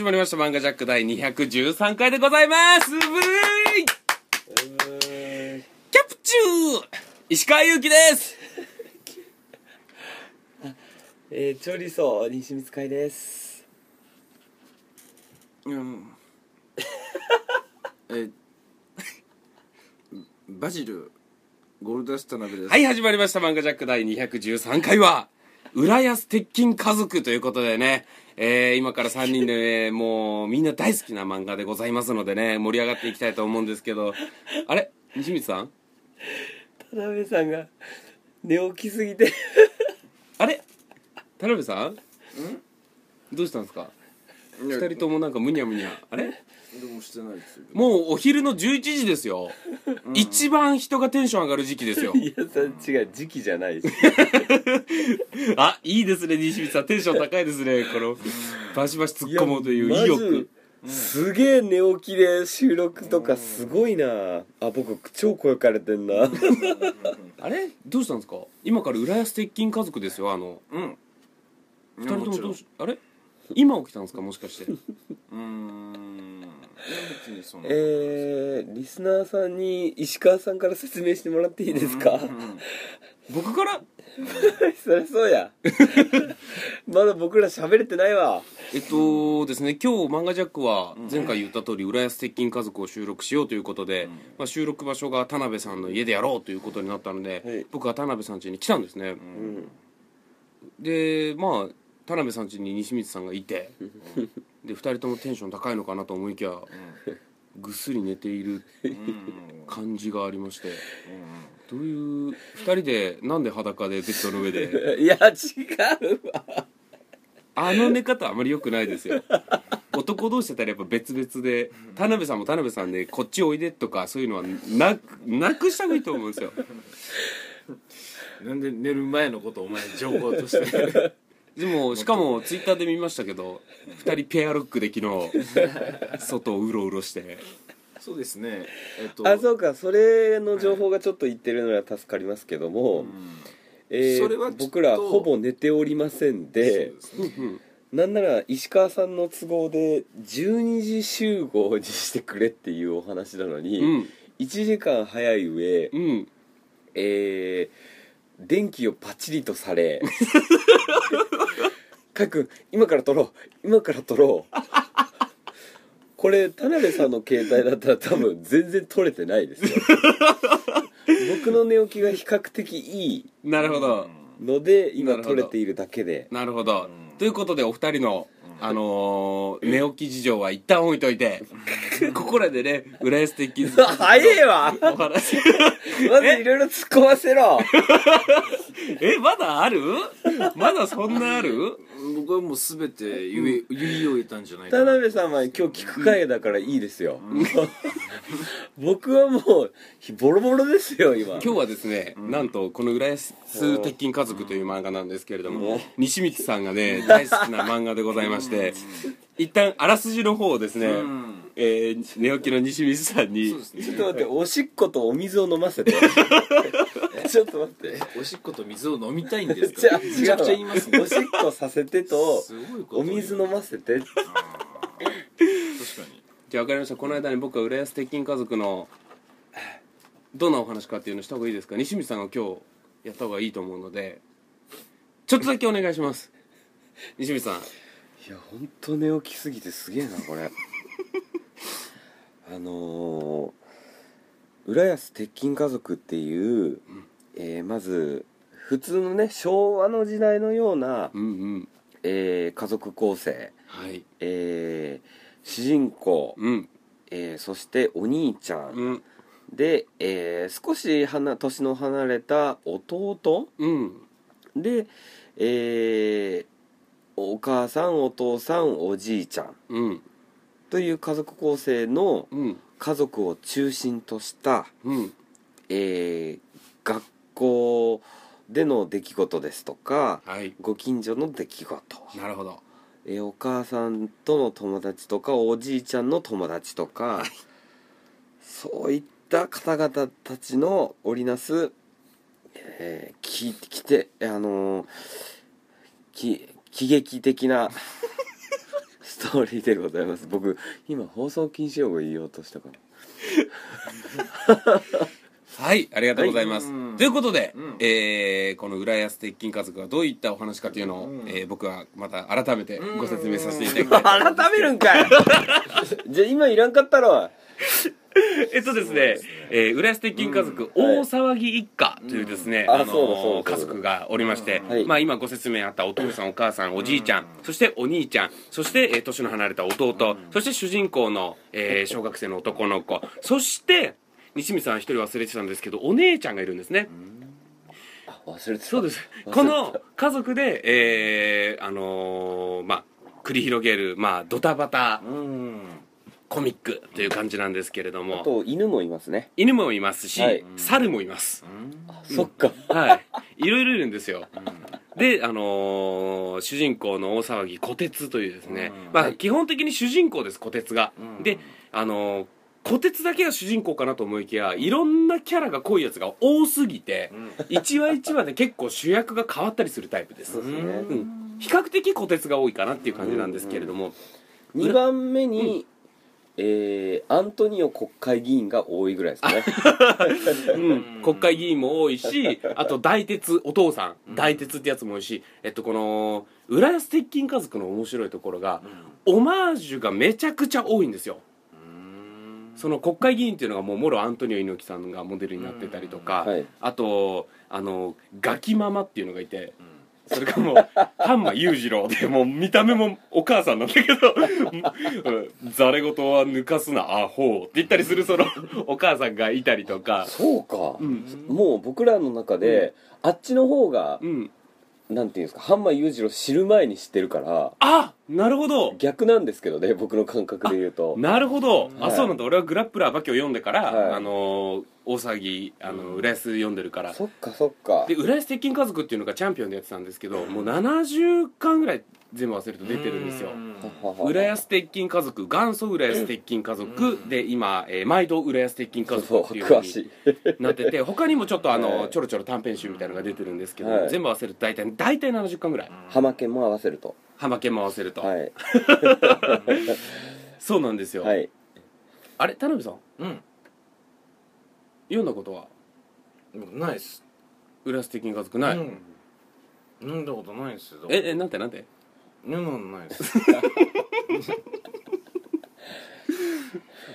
はい、始まりました。漫画ジャック第213回でございます。ブルーイ。キャプチュー。石川祐希です。えー、チョリソー西光海です。うん。えバジルゴールドラスです。はい、始まりました。漫画ジャック第213回は、浦安鉄筋家族ということでね、えー、今から3人で、えーもうみんな大好きな漫画でございますのでね、盛り上がっていきたいと思うんですけど、あれ？西光さん？田辺さんが寝起きすぎて。あれ？田辺さん？どうしたんですか？二人ともなんかむにゃむにゃ。あれ？でもしてないですよ。もうお昼の11時ですよ、一番人がテンション上がる時期ですよ。いやさ違う時期じゃないし。あいいですね西光さん。テンション高いですねこのバシバシ突っ込もうという意欲。すげえ寝起きで収録とかすごいな。あ僕超声かれてんな。あれ？どうしたんですか？今から浦安鉄筋家族ですよあの。うん。二人ともどうしあれ？今起きたんですか？もしかして。うーん。いや別にそのえー、リスナーさんに石川さんから説明してもらっていいですか、うん僕から？そりゃそうや。まだ僕ら喋れてないわ。えっとですね今日漫画ジャックは前回言った通り浦安鉄筋家族を収録しようということで、まあ、収録場所が田辺さんの家でやろうということになったので、はい。僕は田辺さん家に来たんですね、うん。でまあ田辺さん家に西光さんがいてで2人ともテンション高いのかなと思いきやぐっすり寝ているうん感じがありまして。どういう2人でなんで裸でベッドの上で？いや違うわ。あの寝方あまり良くないですよ。男同士だったらやっぱ別々で田辺さんも田辺さんでこっちおいでとかそういうのはなくなくした方がいいと思うんですよ。なんで寝る前のことお前情報としてでもしかもツイッターで見ましたけど2人ペアルックで昨日 外をうろうろして。そうですね。えっとあそうかそれの情報がちょっと言ってるのは助かりますけども、うん。えーそれは僕らほぼ寝ておりませんでですね。なんなら石川さんの都合で12時集合にしてくれっていうお話なのに、うん。1時間早い上、うん。えー電気をパチリとされかいくん今から撮ろう。今から撮ろう。これ田辺さんの携帯だったら多分全然撮れてないですよ。僕の寝起きが比較的いいなるほど。のでな今撮れているだけで。なるほど、うんということでお二人の、あのー寝起き事情は一旦置いといて ここらでね浦安的早えわ。お話。まずいろいろ突っ込ませろ。えまだある？まだそんなある？僕はもう全て言い言い終えたんじゃない田かな。辺さんは今日聞く会だからいいですよ、僕はもうボロボロですよ今。今日はですね、なんとこの浦安鉄筋家族という漫画なん。ですけれども、西光さんがね大好きな漫画でございまして、一旦あらすじの方をですね、うん。えー寝起きの西光さんに。そうですね。ちょっと待っておしっことお水を飲ませて。ちょっと待って。おしっこと水を飲みたいんですか？じゃあめちゃくちゃ言いますね。おしっこさせてとすごいことお水飲ませて。確かに。じゃあ分かりました。この間に僕は浦安鉄筋家族のどんなお話かっていうのした方がいいですか？西光さんが今日やった方がいいと思うので。ちょっとだけお願いします。西光さんいや本当寝起きすぎてすげえなこれ。あのー、浦安鉄筋家族っていう、えーまず普通のね昭和の時代のような、うんうん。えー家族構成、はい。えー主人公、うん。えーそしてお兄ちゃん、うん。で、えー少し離年の離れた弟。うん。で、えーお母さんお父さんおじいちゃん。うん。という家族構成のうん。家族を中心とした、うん。えー学校での出来事ですとかはい。ご近所の出来事、なるほど。えーお母さんとの友達とかおじいちゃんの友達とか、そういった方々たちの織りなす、えー、ききてあのーき喜劇的なスストーリーでございます。僕今放送禁止用語言おうとしたかなはいありがとうございます、はい。ということで、うん。えーこの浦安鉄筋家族がどういったお話かというのを、うん。えー僕はまた改めてご説明させていただきたいと思います。改めるんかい。じゃあ今いらんかったろ。えっとですね、えー、浦安鉄筋家族、大騒ぎ一家というですね、うん。あの家族がおりまして、はい。まあ今ご説明あったお父さんお母さんおじいちゃん、そしてお兄ちゃんそして、えー年の離れた弟、そして主人公の、えー小学生の男の子そして西見さん一人忘れてたんですけどお姉ちゃんがいるんですね、あ忘れてた。そうです。この家族で、えーあのーまあ繰り広げる、まあ、ドタバタうんコミックという感じなんですけれどあもと犬もいますね。犬もいますし、はい。猿もいます。そっか。はい。いろいろいるんですよ。であのー主人公の大騒ぎ虎鉄というですね、うん。まあ、基本的に主人公です虎鉄が、うん。であのー虎鉄だけが主人公かなと思いきやいろんなキャラが濃いやつが多すぎて、一話一話で結構主役が変わったりするタイプです。そうですね。うん。比較的虎鉄が多いかなっていう感じなんですけれども、2番目に、えーアントニオ国会議員が多いぐらいですかね。うん、国会議員も多いしあと大鉄お父さん。大鉄ってやつも多いし、えっと、この浦安鉄筋家族の面白いところが、オマージュがめちゃくちゃ多いんですよ。その国会議員っていうのがもうもろアントニオ猪木さんがモデルになってたりとか、はい。あとあのガキママっていうのがいてそれがもうハンマ裕次郎でもう見た目もお母さんなんだけどうんざれ言は抜かすなアホって言ったりするそのお母さんがいたりとか。そうか、うん。もう僕らの中で、あっちの方がうんなんていうんですかハンマー裕次郎知る前に知ってるからあなるほど。逆なんですけどね僕の感覚で言うと。なるほど、あはい。そうなんだ。俺はグラップラーバキを読んでから、はい。あのー大騒ぎあの浦安読んでるから。そっかそっか。で浦安鉄筋家族っていうのがチャンピオンでやってたんですけど、もう70巻ぐらい全部忘れると出てるんですよ。浦安鉄筋家族元祖浦安鉄筋家族で今、えー毎度浦安鉄筋家族っていうふうにいなってて 他にもちょっとあの、はいちょろちょろ短編集みたいなのが出てるんですけど、はい全部合わせると大体大体70巻ぐらい。浜県も合わせると。浜県も合わせると、はい。そうなんですよ、はい。あれ田辺さん？うん。読んだことは？ないっす。浦安鉄筋家族ない、うん。飲んだことないっすよ。ええなんてなんて？飲んだことないっす。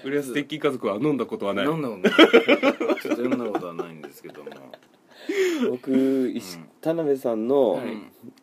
浦安鉄筋家族は飲んだことはない。飲んだことない。ちょっと読んだことはないんですけども。僕石田辺さんの、はい。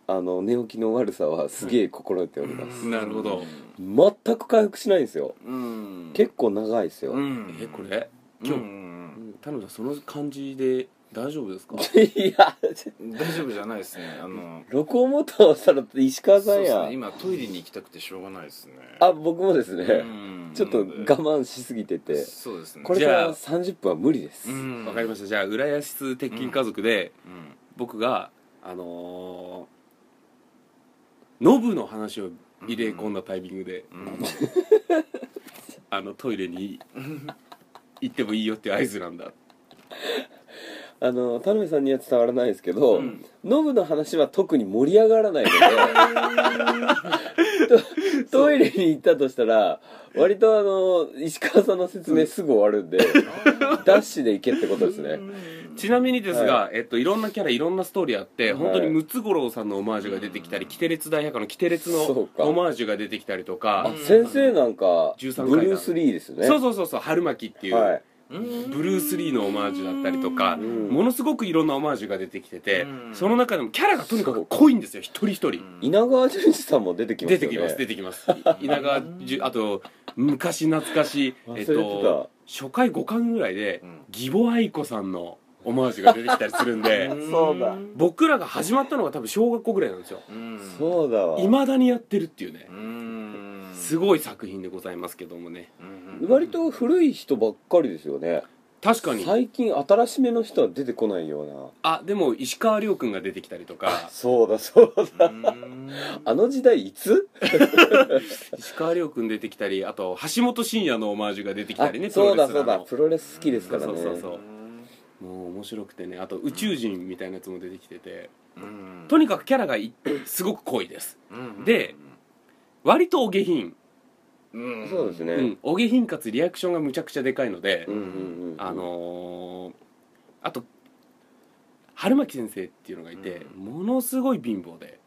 あの寝起きの悪さはすげえ心得ております、なるほど。全く回復しないんですよ。うん。結構長いですよ、うん。えこれ？今日、うん。田辺さんその感じで大丈夫ですか？いや。大丈夫じゃないですね。あの録音ボタン押したら石川さんや。そうっすね。今トイレに行きたくてしょうがないですね。あ僕もですね、うん。ちょっと我慢しすぎてて。そうですね。これからじゃあ30分は無理です、うん。わかりました。じゃあ浦安鉄筋家族で、うん。僕があのーノブの話を入れ込んだタイミングで、うん。あのトイレに行ってもいいよっていう合図なんだあの田辺さんには伝わらないですけど、うん。ノブの話は特に盛り上がらないので トトイレに行ったとしたら割とあの石川さんの説明す。ぐ終わるんで ダッシュで行けってことですね。ちなみにですが、はい。えっと、いろんなキャラいろんなストーリーあって、はい。本当にムツゴロウさんのオマージュが出てきたり、キテレツ大百科のキテレツのそうか。オマージュが出てきたりとか。あ先生なんか13ブルース・リーですよね。そうそうそうそう春巻きっていう、はいブルース・リーのオマージュだったりとか、ん。ものすごくいろんなオマージュが出てきてて、うん。その中でもキャラがとにかく濃いんですよ一人一人、稲川淳二さんも出てきますよね。出てきます出てきます。稲川じゅあと昔懐かしいえっ忘れてた。と初回5巻ぐらいで、うん。義母愛子さんのオマージュが出てきたりするんで そうだ。僕らが始まったのが多分小学校ぐらいなんですよ。うん。そうだわ。いまだにやってるっていうね。うんすごい作品でございますけどもね。うん割と古い人ばっかりですよね。確かに。最近新しめの人は出てこないような。あでも石川遼君が出てきたりとか。そうだそうだ。うん。あの時代いつ？石川遼君出てきたりあと橋本真也のオマージュが出てきたりねあそうだそうだ。プロレス好きですからね。そうそうそう。もう面白くてね。あと宇宙人みたいなやつも出てきてて。うん。とにかくキャラがいすごく濃いです。うん。で割とお下品、うん。そうですね。うん、お下品かつリアクションがむちゃくちゃでかいので、うんうんうんあのーあと春巻先生っていうのがいて、ものすごい貧乏で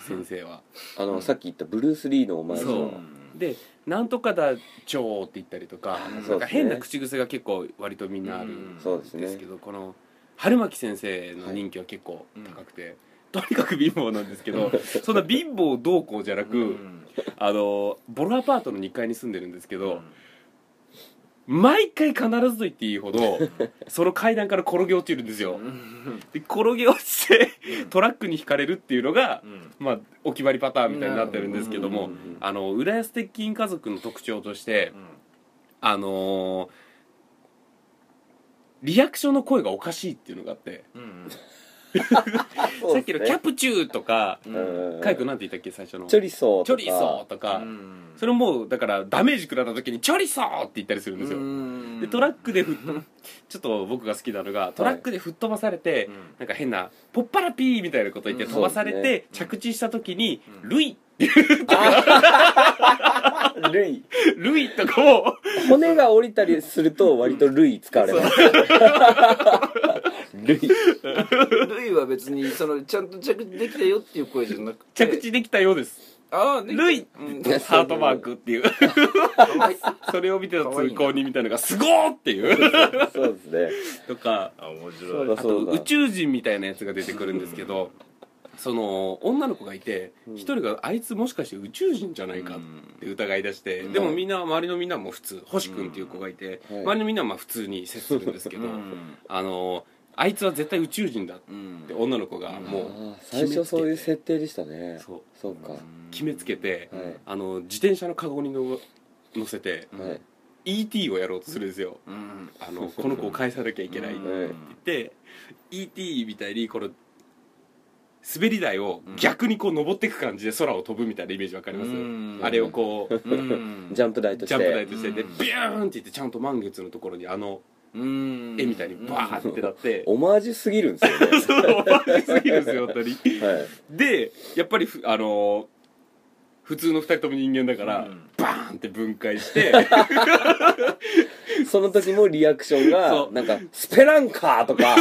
先生は、あのさっき言ったブルース・リーのお前そう。ので「なんとかだ蝶」って言ったりとかそうですね。なんか変な口癖が結構割とみんなあるんそうですですけね。どこの春巻先生の人気は結構高くて、とにかく貧乏なんですけど そんな貧乏どうこうじゃなく、うん。あのボロアパートの2階に住んでるんですけど、毎回必ずと言っていいほど その階段から転げ落ちるんですよ。で転げ落ちてトラックにひかれるっていうのが、まあ、お決まりパターンみたいになってるんですけども、うんうんうんあの浦安鉄筋家族の特徴として、あのーリアクションの声がおかしいっていうのがあって、さっきの「キャプチュー」とかうん。カイ君なんて言ったっけ最初の。チョリソーチョリソーとか、それもうだからダメージ食らった時に「チョリソー!」って言ったりするんですよ、でトラックでちょっと僕が好きなのがトラックで吹っ飛ばされて、なんか変な「ポッパラピー」みたいなこと言ってうん。飛ばされて、着地した時に「うん。ルイ」ルイ。ルイとかも。骨が降りたりすると割とルイ使われますルイルイは別にそのちゃんと着地できたよっていう声じゃなくて。着地できたようです。ああルイうん。ハートマークっていう。それを見てた通行人みたいなのが「すごー!」っていう。そうですね。とかあ面白い。だあと宇宙人みたいなやつが出てくるんですけどその女の子がいてうん。一人があいつもしかして宇宙人じゃないかって疑い出してうん。でもみんな周りのみんなも普通星君っていう子がいてはい。周りのみんなはまあ普通に接するんですけどあのあいつは絶対宇宙人だって女の子がもう最初そういう設定でしたね。そう。そうか。決めつけてはい。あの自転車のカゴにの乗せてはい。ET をやろうとするんですよ。うん。あのこの子を返さなきゃいけないってうん。言って ET みたいにこの滑り台を逆にこう登っていく感じで空を飛ぶみたいなイメージわかります？うん。あれをこううん。ジャンプ台としジャンプ台てとして。でうん。ビューンって言ってちゃんと満月のところにあのうん絵みたいにバーってなって。オマージュすぎるんですよね。そう面白すぎるんですよ本当にはい。でやっぱりふあのー普通の二人とも人間だから、うん。バーンって分解して その時もリアクションがなんか「スペランカー」とか。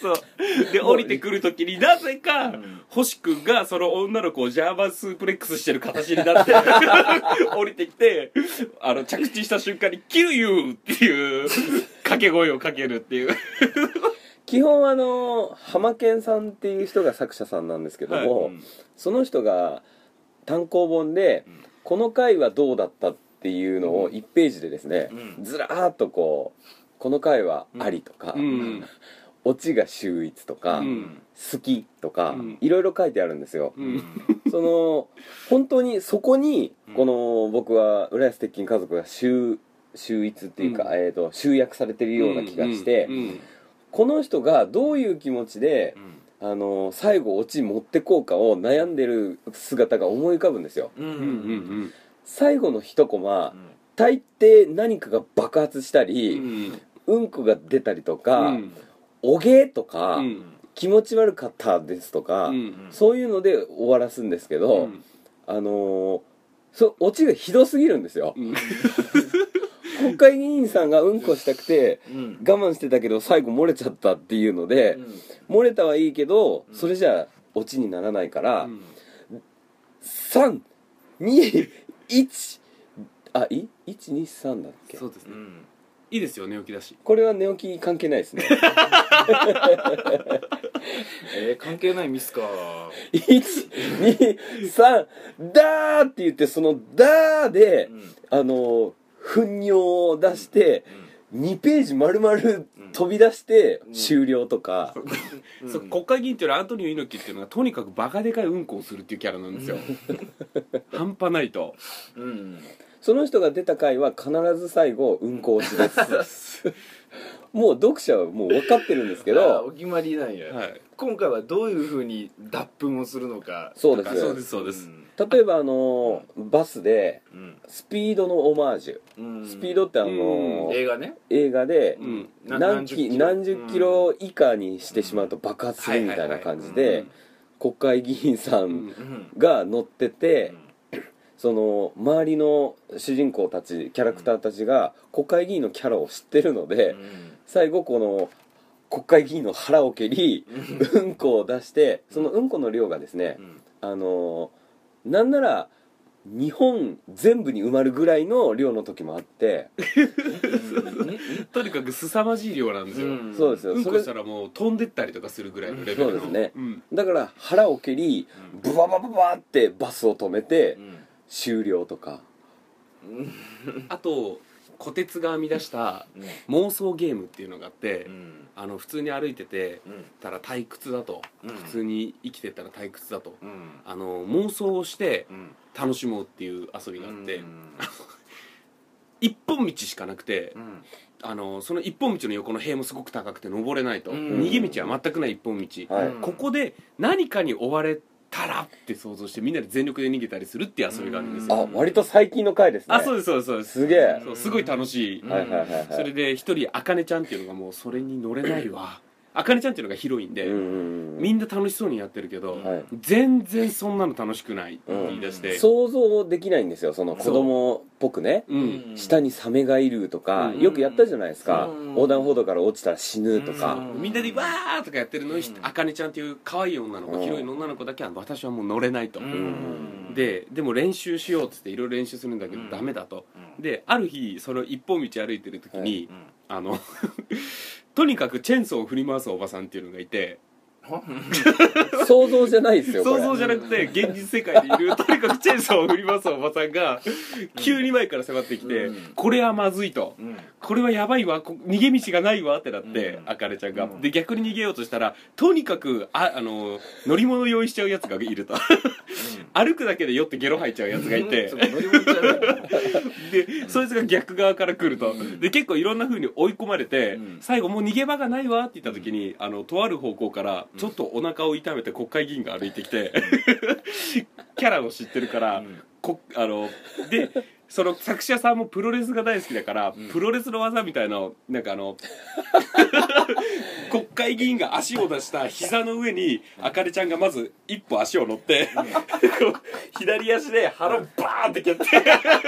そう。で降りてくる時になぜか、ん。星君がその女の子をジャーマンスープレックスしてる形になって 降りてきてあの着地した瞬間に「キルユー!」っていう掛け声をかけるっていう。基本あの浜健さんっていう人が作者さんなんですけども、うん。その人が単行本で、うん。この回はどうだったっていうのを1ページでですね、うん。ずらーっとこうこの回はありとか、うん。オチが秀逸とか、うん。好きとか、うん。いろいろ書いてあるんですよ、うん。その本当にそこにうん。この僕は浦安鉄筋家族が秀秀逸っていうか、うん。えー、と集約されてるような気がして、うん。この人がどういう気持ちであの最後オチ持ってこうかを悩んでる姿が思い浮かぶんですよ。うん。うん。うん。うん最後の一コマ大抵何かが爆発したうり、ん。うんこが出たりとか、うん。おげーとか、うん。気持ち悪かったですとか、うん。そういうので終わらすんですけど、うん。あのーそオチがひどすぎるんですよ。うん。国会議員さんがうんこしたくてうん。我慢してたけど最後漏れちゃったっていうので、漏れたはいいけどそれじゃあオチにならないから、321あい？123だっけ？そうですね。うんいいですよ寝起きだし。これは寝起き関係ないですね。えー関係ないミスか。123ダーって言ってそのダーで、あの糞尿を出して、2ページ丸々飛び出してん終了とか、うん。そう国会議員っていうのはアントニオ猪木っていうのがとにかくバカでかいうんこをするっていうキャラなんですよ。半端ないと。うん。その人が出た回は必ず最後うんこ落ちです。もう読者はもう分かってるんですけあどお決まりなんや。はい。今回はどういうふうに脱粉をするのか。そうです。そうですそうです例えばあのバスでうん。スピードのオマージュ。うん。スピードってあの映画ね。映画でうん。な何キ何十キロ以下にしてしまうと爆発するみたいな感じで国会議員さうん。んうん。が乗ってて、その周りの主人公たちキャラクターたちが国会議員のキャラを知ってるので、最後この国会議員の腹を蹴り、うん。こを出してそのうんこの量がですね、あのなんなら日本全部に埋まるぐらいの量の時もあって、とにかく凄まじい量なんですよ、うん。そうですよ、うんこしたらもう飛んでったりとかするぐらいのレベルの。そうですね。ん。だから腹を蹴りブババババってバスを止めてうん。終了とか。あと虎鉄が編み出したうん。妄想ゲームっていうのがあって、うん。あの普通に歩いててうん。たら退屈だと、うん。普通に生きてたら退屈だと。うん。あの妄想をしてうん。楽しもうっていう遊びがあって、うん。一本道しかなくてう、ん。あのその一本道の横の塀もすごく高くて登れないと、うん。逃げ道は全くない一本道、はい。うんここで何かに追われたらって想像してみんなで全力で逃げたりするっていう遊びがあるんですよ、あ割と最近の回ですね。あそうですそうです。そうですすげえ。そうすごい楽しい、うんはいはいはい。はいそれで一人あかねちゃんっていうのがもうそれに乗れないわあかねちゃんっていうのがヒロインで、みんな楽しそうにやってるけど、はい。全然そんなの楽しくないって言い出して、想像できないんですよその子供っぽくね。うん。下にサメがいるとか、うん。よくやったじゃないですか、うん。横断歩道から落ちたら死ぬとか、うん。みんなでわーとかやってるのにうん。あかねちゃんっていう可愛い女の子うん。ヒロインの女の子だけは私はもう乗れないと、うん。ででも練習しようっつっていろいろ練習するんだけどうん。ダメだと、うん。である日その一本道歩いてる時に、うん。あのとにかくチェーンソーを振り回すおばさんっていうのがいて。想像じゃないですよ想像じゃなくて現実世界にいる とにかくチェーンソーを振り回すおばさんが急に前から迫ってきて、うん。これはまずいと。うん。これはやばいわ。こ逃げ道がないわってなって、うん。あかねちゃんが、うん。で逆に逃げようとしたらとにかくああの乗り物用意しちゃうやつがいると。歩くだけで酔ってゲロ吐いちゃうやつがいて、でそいつが逆側から来ると、うん。で結構いろんな風に追い込まれて、うん。最後もう逃げ場がないわって言った時にあのとある方向からちょっとお腹を痛めて国会議員が歩いてきて キャラを知ってるから、うん。こあのでその作者さんもプロレスが大好きだから、うん。プロレスの技みたいななんかあの 国会議員が足を出した膝の上にあかねちゃんがまず一歩足を乗って、左足で腹をバーンって蹴って。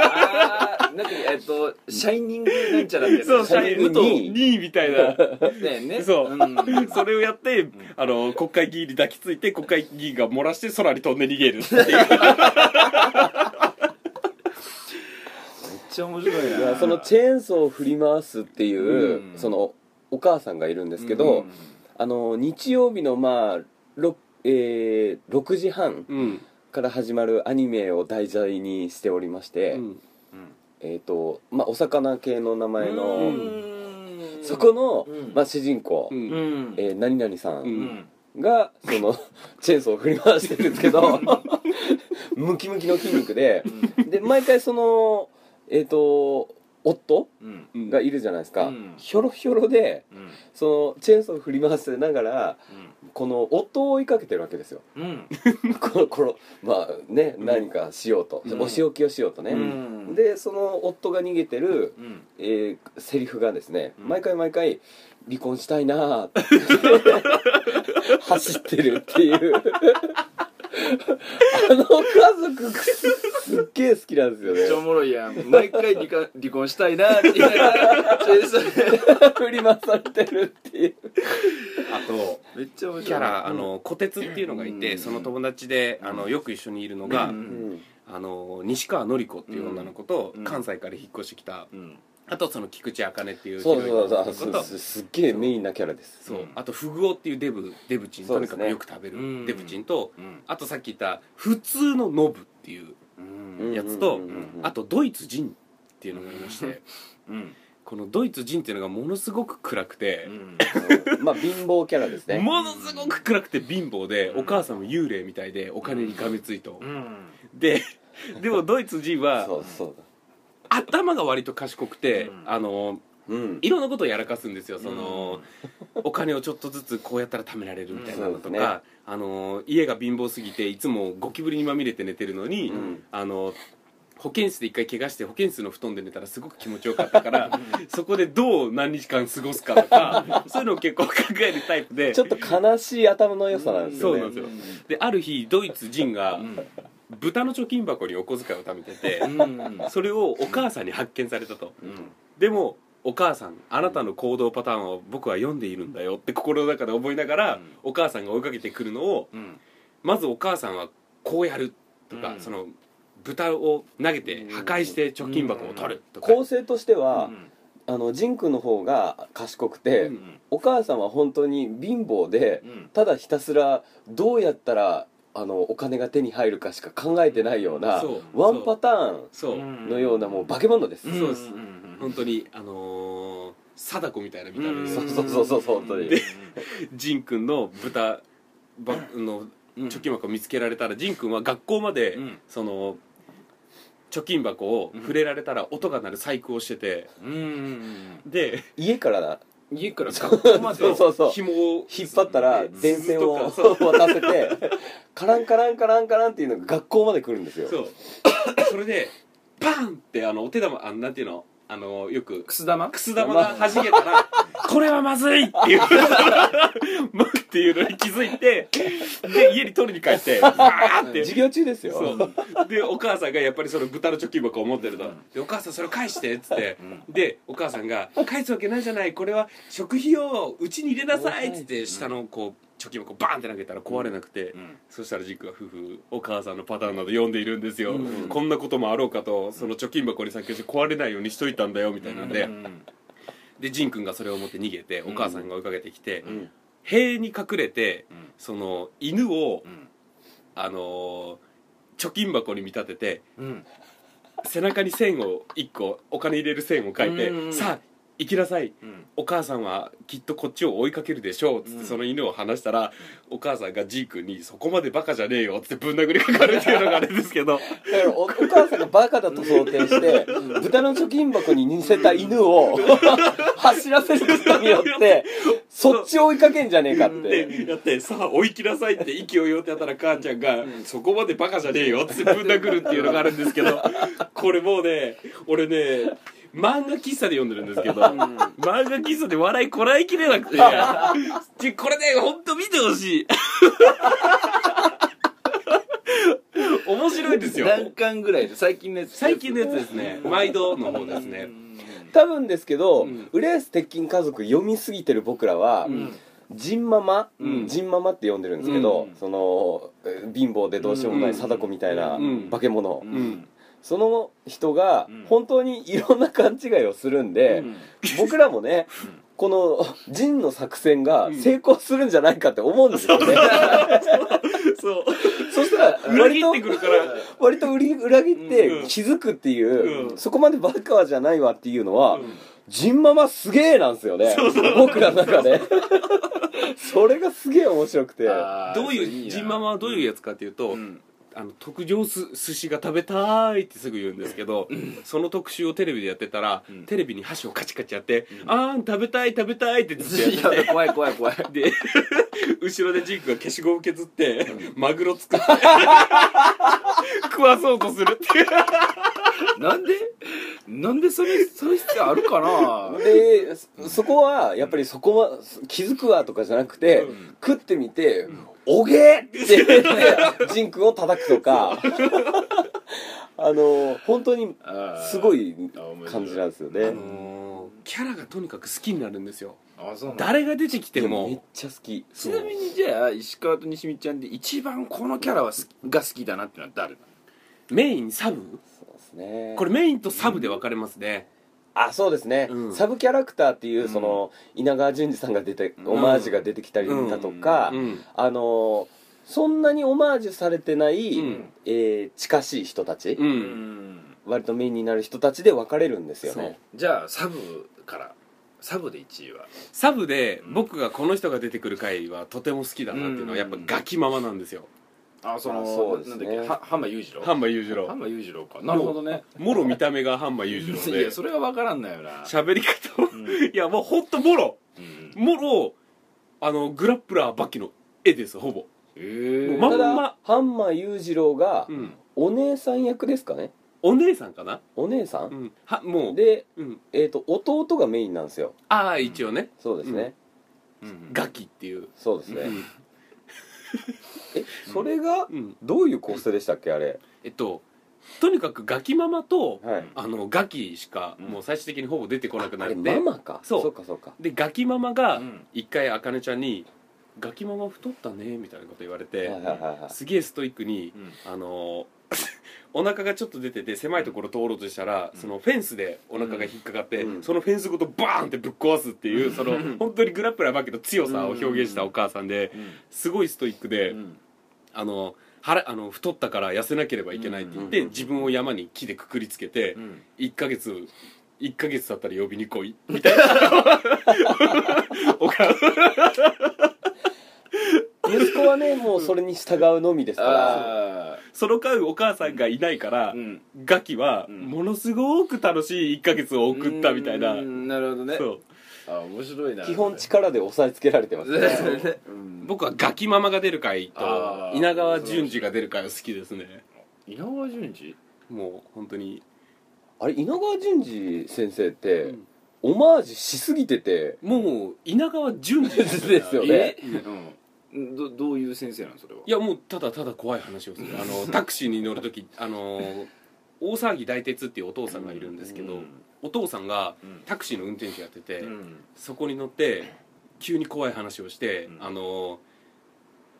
あーなんかえっとシャイニングなんちゃらってやつそうシャイニングンと2 2位みたいな。だよね。そう、ん。それをやって、あの国会議員に抱きついて国会議員が漏らして空に飛んで逃げるっていう。めっちゃ面白いいなやそのチェーンソーを振り回すっていう、うん。そのお母さんがいるんですけど、うんあの日曜日のまあ 6,、えー6時半うん。から始まるアニメを題材にしておりまして、うん。えっ、とまあお魚系の名前の、うん。そこの、うん。まあ、主人公、うん。うん。えー何々さうん。んが、その チェーンソーを振り回してるんですけど ムキムキの筋肉でで毎回そのえっ、と夫うん。うんがいるじゃないですか、うん。ひょろひょろでうん。そのチェーンソーを振り回せながらこの夫を追いかけてるわけですよ。うん。このこのまあね何かしようと、うん。お仕置きをしようとね、うん。でその夫が逃げてる、うん。えーセリフがですね、うん。毎回毎回「離婚したいな」って。走ってるっていうあの家族すっげえ好きなんですよめっちゃおねもろいやん。毎回離婚 離婚したいなって言いながらチェーンソー振り回されてるっていう。あとめっちゃ面白い。キャラあの小鉄っていうのがいて、うん。その友達であのよく一緒にいるのが、ううん。んあの西川典子っていう女の子と、うん。関西から引っ越してきた、うんあとその菊池茜っていうそうそうそう。すすっげえメインなキャラです。そう。う。んあとフグオっていうデブデブチンとにかくよく食べるうん。デブチンと、うん。あとさっき言った普通のノブっていううんやつと、うんうんうんうんあとドイツ人っていうのがいまして、うん。このドイツ人っていうのがものすごく暗くて、うん。まあ貧乏キャラですね。ものすごく暗くて貧乏で、うん。お母さんも幽霊みたいでお金にがめついと、うん。ででもドイツ人はそうそう頭が割と賢くて、うん。あのうん。いろんなことをやらかすんですよ。その、お金をちょっとずつこうやったら貯められるみたいなのとか、うん。ね。あの家が貧乏すぎていつもゴキブリにまみれて寝てるのに、うん。あの保健室で一回怪我して保健室の布団で寝たらすごく気持ちよかったからそこでどう何日間過ごすかとか そういうのを結構考えるタイプで。ちょっと悲しい頭の良さなんですよね。そうなんですよ。である日ドイツ人が豚の貯金箱にお小遣いを貯めててうんそれをお母さんに発見されたと。うん。でもお母さんあなたの行動パターンを僕は読んでいるんだよって心の中で思いながら、うん。お母さんが追いかけてくるのをうん。まずお母さんはこうやるとか、うん。その豚を投げて破壊して貯金箱を取るとか、構成としては、あのジン君の方が賢くて、うん。お母さんは本当に貧乏で、うん。ただひたすらどうやったらあのお金が手に入るかしか考えてないようなそう。ワンパターンそう、のようなもう化け物です、うんそうですん。本当にあのー貞子みたいな見た目で、そうそうそうそう本当にでジン君の豚ばのうん貯金箱を見つけられたらジン君は学校まで、うん。その貯金箱を触れられたら音が鳴る細工をしてて。うんで家からだ家から学校までそうそうそう。紐を引っ張ったらで電線を 渡せてカランカランカランカランっていうのが学校まで来るんですよ。そう。それでパンってあのお手玉あなんていうの？あのよくくす玉？くす玉が弾けたら これはまずい！っていうまっていうのに気づいてで家に取りに帰って バーって。授業中ですよ。そう。でお母さんがやっぱりその豚の貯金箱を持ってると「でお母さんそれを返して」っつってでお母さんが「返すわけないじゃないこれは食費をうちに入れなさい」っつって下のこう貯金箱バーンって投げたら壊れなくて、ん。そしたらジックが夫婦お母さんのパターンなど読んでいるんですよ、うん。こんなこともあろうかとその貯金箱に先して壊れないようにしといたんだよみたいなんで、うん。でジン君がそれを持って逃げてお母さんが追いかけてきて、ん。塀に隠れて、ん。その犬を、うん。あのー貯金箱に見立ててうん。背中に線を1個お金入れる線を書いて、うん。さあ行きなさい。うん。お母さんはきっとこっちを追いかけるでしょう。っつってその犬を離したら、お母さんがジー君に「そこまでバカじゃねえよ」っつってぶん殴りかかるっていうのがあれですけど。だからおお母さんがバカだと想定して豚の貯金箱に似せた犬を走らせることによってそっちを追いかけんじゃねえかって。でやってさあ追いきなさいって息をよってやったら母ちゃんが「そこまでバカじゃねえよ」っつってぶん殴るっていうのがあるんですけど。これもうね俺ね漫画喫茶で読んでるんですけど、漫画喫茶で笑いこらえきれなくてちこれね本当見てほしい。面白いですよ。何巻ぐらいで最近のやつ最近のやつですね。毎度の方ですね。多分ですけど、ん。浦安鉄筋家族読みすぎてる僕らは、ん。ジンママ、うん。ジンママって呼んでるんですけど、うん。そのえー貧乏でどうしようもない貞子みたいなうん。化け物、うんその人がうん。本当にいろんな勘違いをするんで、うん。僕らもね、このジンの作戦が成功するんじゃないかって思うんですよね、そう。そしたら裏割と切ってくるから。割と裏裏切ってうん。気づくっていう、うん。そこまでバカじゃないわっていうのは、うん。ジンママすげえなんですよね。僕らの中で。それがすげえ面白くて。どういうジンママはどういうやつかっていうと、うんあの特上す寿司が食べたいってすぐ言うんですけど、その特集をテレビでやってたら、ん。テレビに箸をカチカチやって「あーん食べたい食べたい」ってずっとやっていや怖い怖い怖い。て で後ろでジンクが消しゴム削って、マグロ作って 食わそうとするっていう。なんで？なんでそれそれ必要あるかな？でそそこはやっぱりそこは気づくわとかじゃなくて、うん。食ってみて「おげー!」って言ってジン君を叩くとかあの本当にすごい感じなんですよね、あのーキャラがとにかく好きになるんですよ。誰が出てきてでもめっもちゃ好き。ちなみにじゃあ石川と西見ちゃんで一番このキャラはが好きだなってのは誰メインサブ？そうですね。これメインとサブで分かれますね、あそうですね、うん。サブキャラクターっていうその稲川淳二さんが出てオマージュが出てきたりだとか、うん。あのそんなにオマージュされてない、うん。えー近しい人たち、ううん。ん割とメインになる人たちで分かれるんですよね。じゃあサブからサブで1位は？サブで僕がこの人が出てくる回はとても好きだなっていうのはやっぱガキママなんですよあそのあそうですね。なんだっけは浜裕次郎。半馬裕次郎。浜裕次郎か。なるほどね。もろ見た目が半馬裕次郎 いでやそれは分からんのよな。喋り方 いやもうほんともろ。うん。もろあのグラップラーバキの絵ですほぼ。え。えまんたまだハンマー裕次郎がうん。お姉さん役ですかね。お姉さんかな？お姉さうん。んはもう。で、うん。えー、と弟がメインなんですよ。ああ一応ね。そうですね、うん。ガキっていう。そうですね、うん えそれがうん。どういう構成でしたっけあれ？えっととにかくガキママとはい。あのガキしかうん。もう最終的にほぼ出てこなくなあれってママか。そう。そうかそうか。でガキママがうん。一回あかねちゃんに「ガキママ太ったね」みたいなこと言われて、はいはいはいはい。すげえストイックに、あのお腹がちょっと出てて狭いところ通ろうとしたら、そのフェンスでお腹が引っかかって、うん。そのフェンスごとバーンってぶっ壊すっていう、その本当にグラップラーばけど強さを表現したお母さんで、すごいストイックで、うん。あの腹あの太ったから痩せなければいけないって言って、うん。自分を山に木でくくりつけて、うん。1ヶ月1ヶ月経ったら呼びに来いみたいな。お母息子はねもうそれに従うのみですから。あその間お母さんがいないから、ーうん。ガキはうん。ものすごく楽しい1ヶ月を送ったみたいな、うんなるほどね。そう。あ面白いな。基本力で押さえつけられてますね。うん。僕はガキママが出る回と稲川淳二が出る回は好きですね。稲川淳二？もう本当に。あれ稲川淳二先生って、うん。オマージュしすぎてて。もう稲川淳二ですよね。え？うんどどういう先生なのそれは？いやもうただただ怖い話をする。あの タクシーに乗る時あの大騒ぎ大鉄っていうお父さんがいるんですけど、うん。お父さんがうん。タクシーの運転手やってて、うん。そこに乗って急に怖い話をして、うん。あの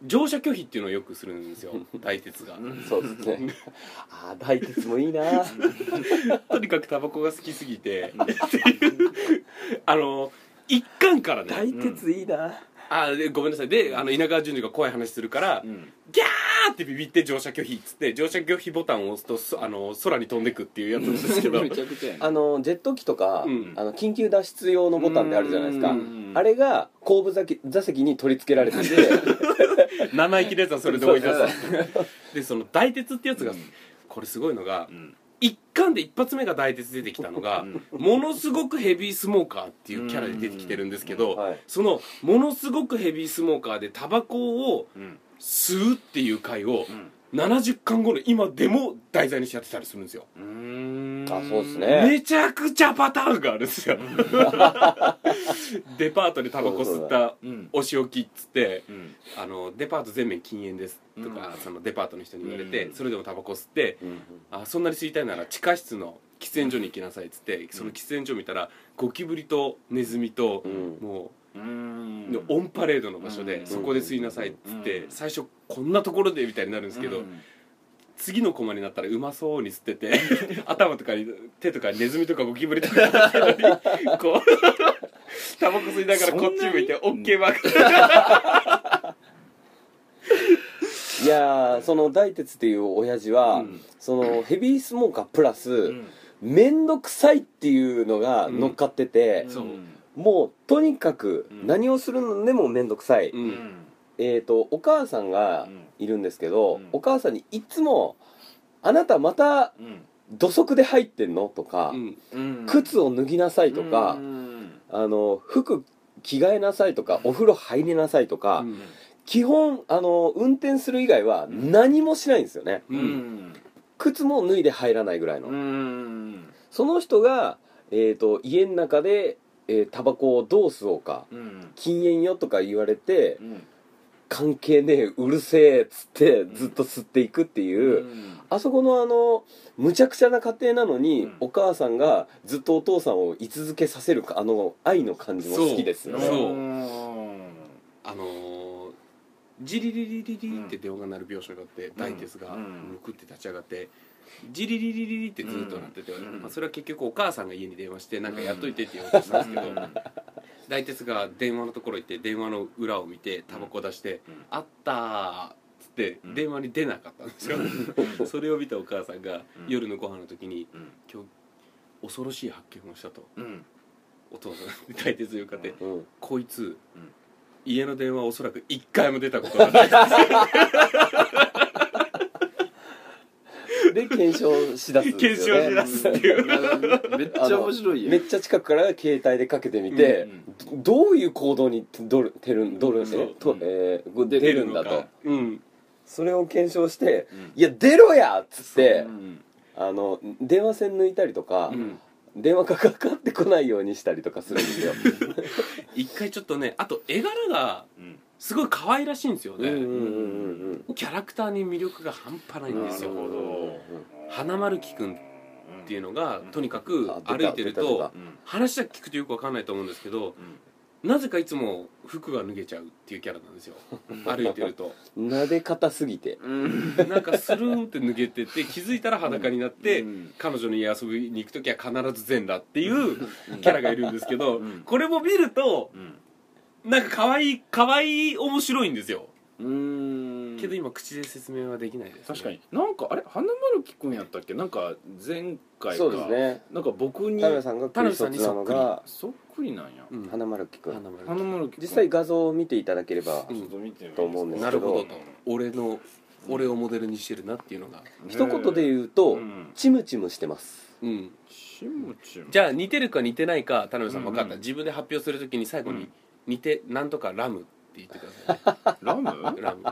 乗車拒否っていうのをよくするんですよ 大鉄が。うん。そうですね。ああ大鉄もいいな。とにかくタバコが好きすぎてっていう。あの一貫からね。大鉄いいな、あでごめんなさい。であの稲川淳二が怖い話するから、うん。ギャーってビビって乗車拒否っつって乗車拒否ボタンを押すとそあの空に飛んでくっていうやつなんですけど。めちゃくちゃやなあのジェット機とか、うん。あの緊急脱出用のボタンってあるじゃないですか。うんあれが後部座席座席に取り付けられてて。生意気なやつはそれで追い出すでその大鉄ってやつが、これすごいのがうん一巻で一発目が大鉄出てきたのが、ものすごくヘビースモーカーっていうキャラで出てきてるんですけど、はい。そのものすごくヘビースモーカーでタバコをうん吸うっていう回をうん70巻後の今でも題材にしちゃってたりするんですよ。うーん。あそうですね。めちゃくちゃパターンがあるんですよ。デパートでタバコ吸ったうんお仕置きっつってうん。あのデパート全面禁煙ですとか、うん。そのデパートの人に言われて、うん。それでもタバコ吸って、うんあそんなに吸いたいなら地下室の喫煙所に行きなさいっつってその喫煙所見たらゴキブリとネズミと、うん。もうのオンパレードの場所で、うん。そこで吸いなさいっつって、うん。最初こんなところでみたいになるんですけど、うん。次のコマになったらうまそうに吸ってて 頭とかに手とかにネズミとかゴキブリとか乗ってるのにこう タバコ吸いながらこっち向いて OK マーク いやーその大鉄っていう親父は、うん。そのヘビースモーカープラス、うん。面倒くさいっていうのが乗っかってて、そうもうとにかくうん。何をするのでも面倒くさい、ううん。んえー、とお母さんがいるんですけど、うん。お母さんにいつも「あなたまたうん。土足で入ってんの?」とか、うん。うん靴を脱ぎなさい」とか、うん。あの服着替えなさいとかお風呂入りなさいとか、うん。基本あの運転する以外は何もしないんですよね、靴も脱いで入らないぐらいの、うん。その人が、えー、と家の中で、えータバコをどう吸おうかうん。禁煙よとか言われてうん。関係ねえうるせえっつってずっと吸っていくっていう、あそこのあのむちゃくちゃな家庭なのに、うん。お母さんがずっとお父さんを居続けさせるかあの愛の感じも好きですよね。そう。あのージリリリリリって電話が鳴る描写があって、大鉄がうん。むくって立ち上がってジリリリリリってずっとなってて、うん。まあ、それは結局お母さんが家に電話してなんかやっといてって言おうとしたんですけど、うん。大鉄が電話のところ行って電話の裏を見てタバコ出してうん「あったー」っつってうん。電話に出なかったんですよ、それを見たお母さんがうん。夜のご飯の時にうん「今日恐ろしい発見をした」と。うん。お父さん大鉄に向かってうん「こいつ、うん。家の電話おそらく一回も出たことがない」で検証しだすんですよ、ね、検証しだすっていう。めっちゃ面白いめっちゃ近くから携帯でかけてみて、どどういう行動にどるてるどるそうえと、えー出るんだと。うん。それを検証してうん「いや出ろや!」っつってう。んあの電話線抜いたりとか、うん。電話がかかってこないようにしたりとかするんですよ。一回ちょっとねあと絵柄がうんすごい可愛らしいんですよね、キャラクターに魅力が半端ないんですよ。花丸木くんっていうのがとにかく歩いてるとうん。話だけ聞くとよくわかんないと思うんですけどなぜかいつも服が脱げちゃうっていうキャラなんですよ。歩いてると。撫で方すぎて。うん。なんかスルーンって脱げてて気づいたら裸になって、うん。彼女の家遊びに行く時は必ず全裸っていうキャラがいるんですけど、うん。これも見るとうんなんか可愛い可愛い面白いんですよ。うん。けど今口で説明はできないです、ね、確かに。なんかあれ花丸樹くんやったっけ？なんか前回か。そうですね。なんか僕に田辺さんがクリソツなのがそっくりなんや。うん花丸木くん花丸花丸ん実際画像を見ていただければ、うんちょっと見てみます。と思うんですなるほどと俺の俺をモデルにしてるなっていうのが。一言で言うと、うん。チムチムしてます。うん。チムチム。じゃあ似てるか似てないか田辺さん分かった、うんうん。自分で発表するときに最後にうん似てなんとかラムって言ってくださ ラム？いラム。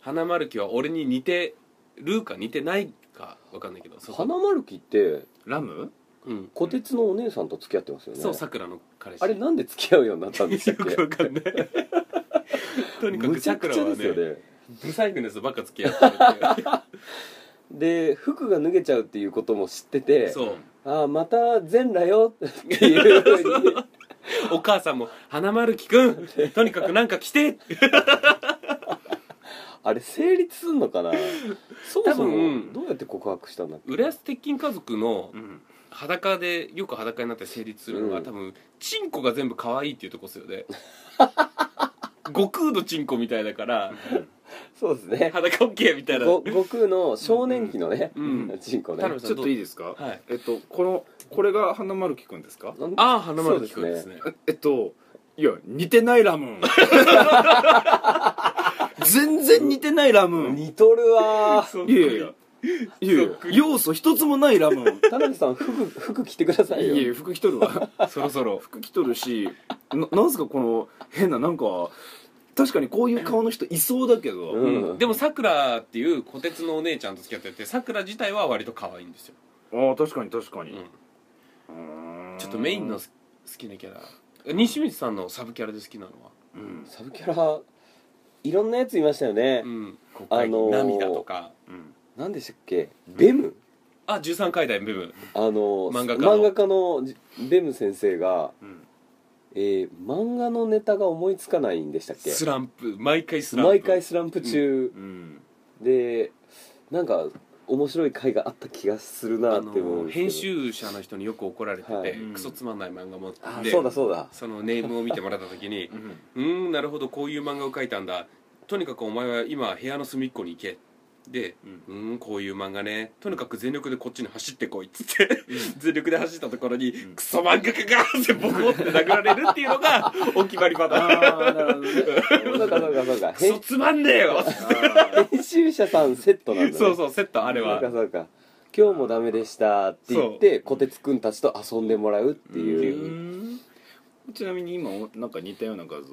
花丸木は俺に似てるか似てないか分かんないけどそこ花丸木ってラム？うん。小鉄のお姉さんと付き合ってますよね。そうさくらの彼氏。あれなんで付き合うようになったんでしたっ よけく分かんない。とにかむくちゃくちゃさくらはね。ですよねブサイクネスばっか付き合ってる で服が脱げちゃうっていうことも知っててそう。ああまた全裸よっていうふうに お母さんも「花丸木くんとにかくなんか来て! 」あれ成立すんのかな？そもそ多分もどうやって告白したんだっけ？浦安鉄筋家族のうん。裸でよく裸になって成立するのは、うん。多分チンコが全部可愛いっていうとこですよね。悟空のチンコみたいだから そうですね。裸 OK みたいな。ご悟空の少年期のね、うん。チンコね。ちょっといいですか？はい。えっとこのこれが花丸樹くんですか？ああ花丸木くんですね。ええっといや似てないラム。ン 全然似てないラム。ン似とるわ。ーいやいやいや。要素一つもないラム。ン田辺さん服服着てくださいよ。いやいや服着とるわ。そろそろ。服着とるしななんすかこの変ななんか確かにこういう顔の人いそうだけど、うん。うんでもさくらっていう虎鉄のお姉ちゃんと付き合っててさくら自体は割と可愛いんですよ、ああ確かに確かに、うん。ちょっとメインの好きなキャラ。西光さんのサブキャラで好きなのは？うん。サブキャラいろんなやついましたよね、うん。国あ会のー涙とか。うん。何でしたっけ？ベム？あ13階台部分あの漫画家の。漫画家のじベム先生が、うんえー漫画のネタが思いつかないんでしたっけ？スランプ毎回スランプ。毎回スランプ中、うんでなんか面白い回があった気がするなあって思う編集者の人によく怒られてて、はい。クソつまんない漫画持って。そうだそうだ。そのネームを見てもらった時にうん。うーんなるほどこういう漫画を描いたんだ。とにかくお前は今部屋の隅っこに行けでうーんこういう漫画ね。とにかく全力でこっちに走ってこいっつって全力で走ったところにん。クソ漫画家がってボコって殴られるっていうのがお決まりパターンそうかそうかそうか。クソつまんねえよ。編集者さんセットなんだ、ね、そうそうセットあれは。そうかそうか。今日もダメでしたって言って小鉄くんたちと遊んでもらうっていう、うん。ちなみに今なんか似たような画像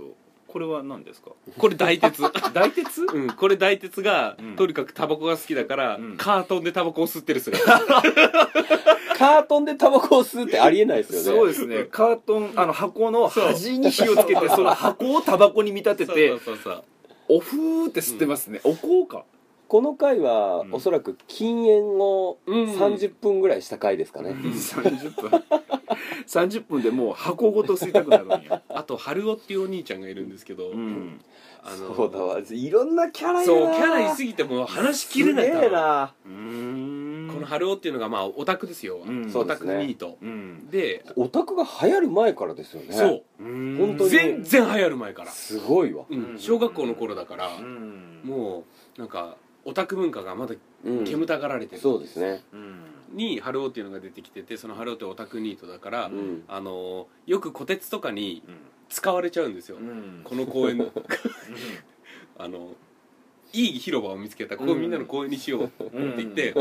これは何ですか？これ大鉄。大鉄？うん、これ大鉄が、うん。とにかくタバコが好きだから、うん。カートンでタバコを吸ってる姿 カートンでタバコを吸うってありえないですよね。すごいですね。カートンあの箱の端に火をつけてその箱をタバコに見立ててそうそうそうおふーって吸ってますね、お香かこの回は、うん。おそらく禁煙をうん。30分ぐらいした回ですかね、30分。30分でもう箱ごと吸いたくなるんや。あと春男っていうお兄ちゃんがいるんですけど、うん。あのそうだわ。いろんなキャラいるそうなキャラいすぎてもう話しきれないすげえな。うーん。この春男っていうのがまあオタクですよ、うん。オタクニート。うん。でオタクが流行る前からですよね。そう。うん本当に。全然流行る前から、すごいわ。うん、小学校の頃だから、うん。もうなんかオタク文化がまだうん煙たがられてる、そうですね。うん。に春男っていうのが出てきててその春男ってオタクニートだから、うん。あのよく虎鉄とかにうん。使われちゃうんですよ、うん。この公園。の あのいい広場を見つけたここをみんなの公園にしようって言って、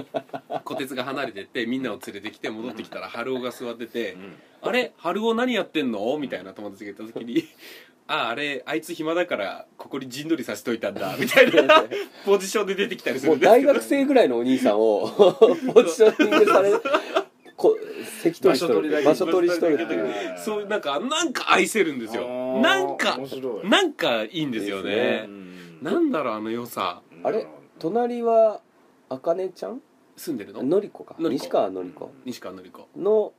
小鉄が離れてってみんなを連れてきて戻ってきたら春雄が座ってて「あれ？春雄何やってんの?」みたいな友達が言った時に「あああれあいつ暇だからここに陣取りさせといたんだ」みたいなポジションで出てきたりするですもうん大学生ぐらいのお兄さんを ポジショニングされこ席取りしとる場所取りしとるっていう。そうなんかなんか愛せるんですよ。なんか面白い。なんかいいんですよね。ですねなんだろうあの良さ。あれ？隣はあかねちゃん？住んでるの？のりこか。のりこ。西川のりこ。西川のり子の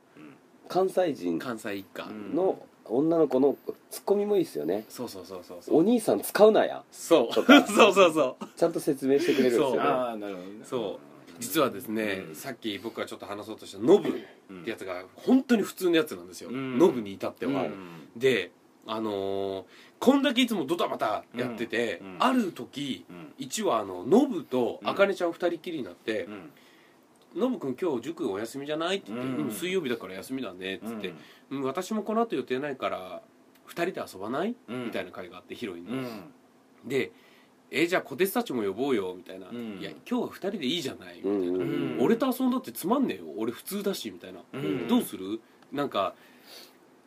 関西人。関西一家うん。の女の子のツッコミもいいですよね。そうそうそうそうそう。お兄さん使うなや。そう。そうそうそうちゃんと説明してくれるんですよね。ああなるほどね。そう。実はですね、うん。さっき僕がちょっと話そうとしたノブってやつが本当に普通のやつなんですよ、うん。ノブに至っては、うん。であのーこんだけいつもドタバタやってて、うんうん。ある時うん。1話あのノブとあかねちゃん2人きりになってうん「ノブ君今日塾お休みじゃない?」って言って「うん。うん水曜日だから休みだね」っつってうん「うん私もこの後予定ないから2人で遊ばない?」うん。みたいな会があってヒロインの、うん。で「えじゃあ小鉄たちも呼ぼうよ」みたいな「うん。いや今日は2人でいいじゃない」みたいな、うんうん。俺と遊んだってつまんねえよ。俺普通だし」みたいな、うん。どうする？なんか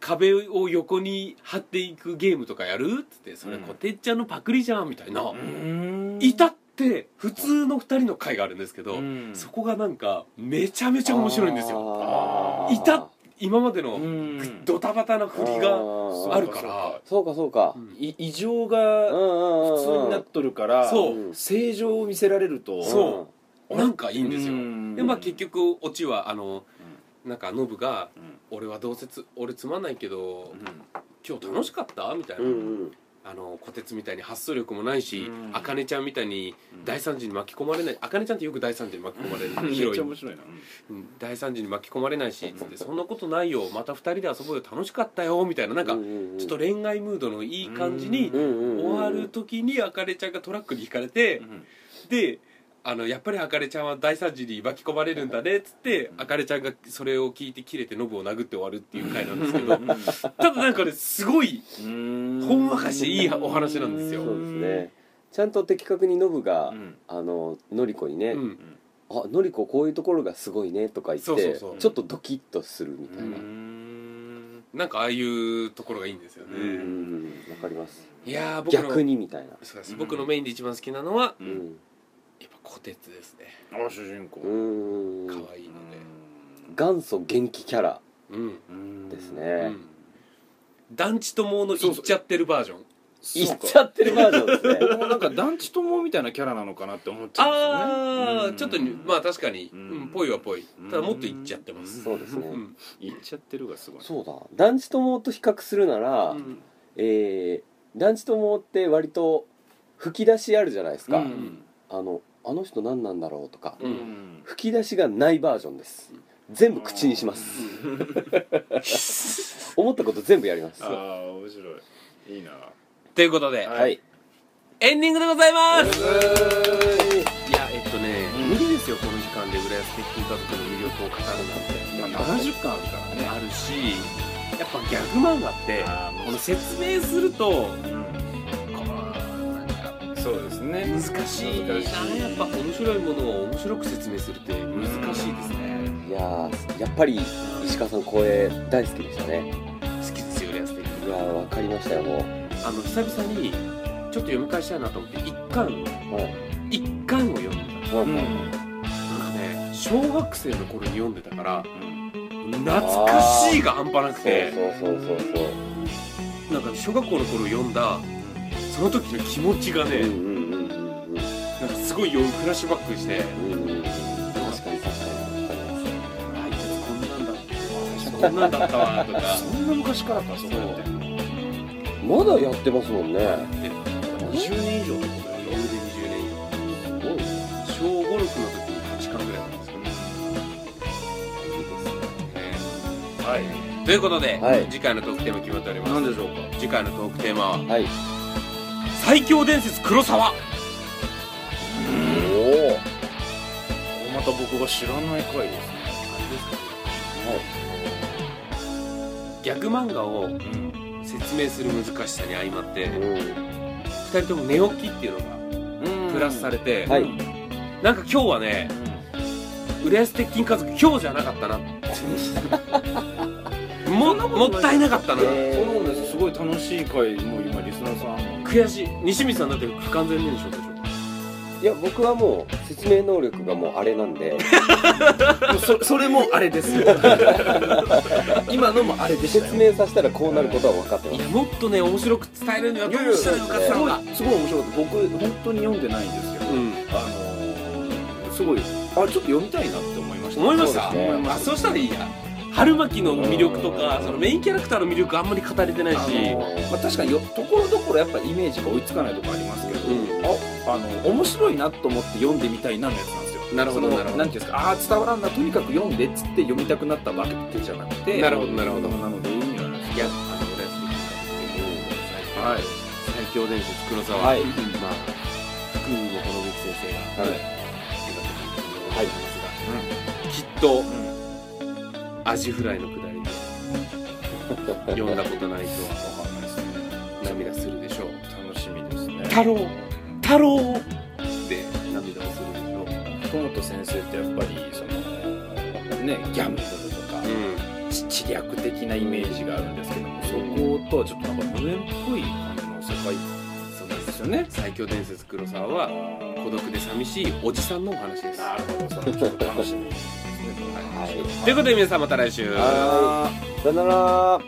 壁を横に張っていくゲームとかやるっつってそれうん。こてっちゃんのパクリじゃんみたいな、うん。いたって普通の2人の回があるんですけど、うん。そこがなんかめちゃめちゃ面白いんですよ。いた今までのうん。ドタバタな振りあがーあるから。そうかそうか。うん。い異常うが普通になっとるから正常を見せられると。そう。なんかいいんですよ。うん。でまあ結局オチはあのなんかノブがうん「俺はどうせつ俺つまんないけどうん。今日楽しかった?」みたいな、うんうん。あの小鉄みたいに発想力もないしうん。あかねちゃんみたいにうん。大惨事に巻き込まれないあかねちゃんってよく大惨事に巻き込まれるめっちゃ面白いな。うん。大惨事に巻き込まれないしつってそんなことないよ。また二人で遊ぼうよ。楽しかったよ。みたいな。なんかちょっと恋愛ムードのいい感じに終わる時にあかねちゃんがトラックにひかれてであのやっぱりあかねちゃんは大惨事に巻き込まれるんだねっつってあかねちゃんがそれを聞いて切れてノブを殴って終わるっていう回なんですけどただなんかねすごいうん。ほんわかしていいお話なんですよ。そうですね。ちゃんと的確にノブが、うん。あののりこにね、うん。あのりここういうところがすごいねとか言ってそうそうそう。ちょっとドキッとするみたいな。なんかああいうところがいいんですよね、わかります。いやー僕の逆にみたいな。そうです。僕のメインで一番好きなのはううん虎鉄ですね。あ主人公。うん。可愛いので。元祖元気キャラ。うん、うんうですね。ん、団地友の言っちゃってるバージョン。いっちゃってるバージョンですね。なんか団地友みたいなキャラなのかなって思っちゃうんですよね。ああ、うん。ちょっとにまあ確かに、ううんん、ぽいはぽい。うん。ただもっと言っちゃってます、そうですね。うん。言っちゃってるがすごい。そうだ。団地友と比較するなら、うん。えー、団地友って割と吹き出しあるじゃないですか、うん。あのあの人何なんだろうとか、うん。吹き出しがないバージョンです。全部口にします。思ったこと全部やります。ああ面白い。いいな。ということで、はい。エンディングでございます、ういやえっとね、うん。無理ですよこの時間で浦安鉄筋家族の魅力を語るなんて、まあ70巻あるからね。あるしやっぱギャグ漫画ってこの説明するとこうんそうですね。難しい。な難しいやっぱ面白いものを面白く説明するって難しいですね。いやーやっぱり石川さん声大好きでしたね。好きですよ浦安鉄筋いやーわかりましたよもう。あの久々にちょっと読み返したいなと思って一巻はい。一巻を読んでたはいうん。なんかね小学生の頃に読んでたからうん。懐かしいが半端なくて。そうそうそうそう。なんか小学校の頃読んだその時の気持ちがね、うんうんうんうん。うんなんかすごいよフラッシュバックしてうんうんうん。確かに確かに。あいつこんなんだこんなんだったわとか。そんな昔からかそうやってまだやってますもんね。で20年以上ってこ余裕で20年以すごいね上小5、6の時に8巻ぐらいなんですよね。とはい。ということで、はい。次回のトークテーマ決まっております。何でしょうか？次回のトークテーマははい最強伝説黒沢。おおまた僕が知らない回ですね。ギャグ漫画をうん説明する難しさに相まってはいうん2人とも寝起きっていうのがうん。プラスされて、はい。なんか今日はね浦安鉄筋家族今日じゃなかったな ももったいなかったな、えそうなんですすごい楽しい回もう今リスナーさん悔しい。西光さんだって不完全燃焼でしょ。いや僕はもう説明能力がもうあれなんで。そそれもあれです。よ 今のもあれでしたよ。説明させたらこうなることは分かってます。いやもっとね面白く伝えるにはどうしたらよかったすごいのかすごい面白かった僕本当に読んでないんですけど、うん。あのーすごいあちょっと読みたいなって思いました。思いましたそうです。ねあそうしたらいいや。春巻きの魅力とかそのメインキャラクターの魅力あんまり語れてないし。あのまあ、確かによところどころやっぱイメージが追いつかないところありますけど、うん。ああの面白いなと思って読んでみたいなのやつなんですよ。なるほどなるほど。なんていうんですかああ伝わらんなとにかく読んでっつって読みたくなったわけじゃなくて。なるほどなるほど。なのでいいんじゃないですかいやあの浦安的なはい最強伝説黒沢。はい。まあ福井の口先生がはい。はい。きっとアジフライのくだりで読んだことない人は涙するで太郎。太郎。って涙をするでしょう福本先生ってやっぱりそのねギャンブルとか、う知知略的なイメージがあるんですけどもそことはちょっとなんか無縁っぽい感じの世界そうなんですよね。最強伝説黒沢は孤独で寂しいおじさんのお話です。なるほどそれちょっと楽しみはい。ということで皆さんまた来週。はさよなら。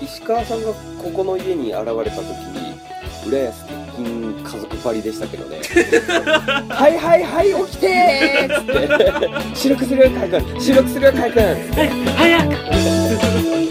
石川さんがここの家に現れた時浦安鉄筋家族パリでしたけどね。はいはいはい起きてーっつって。白くするよ海君。白くするよ海君。早く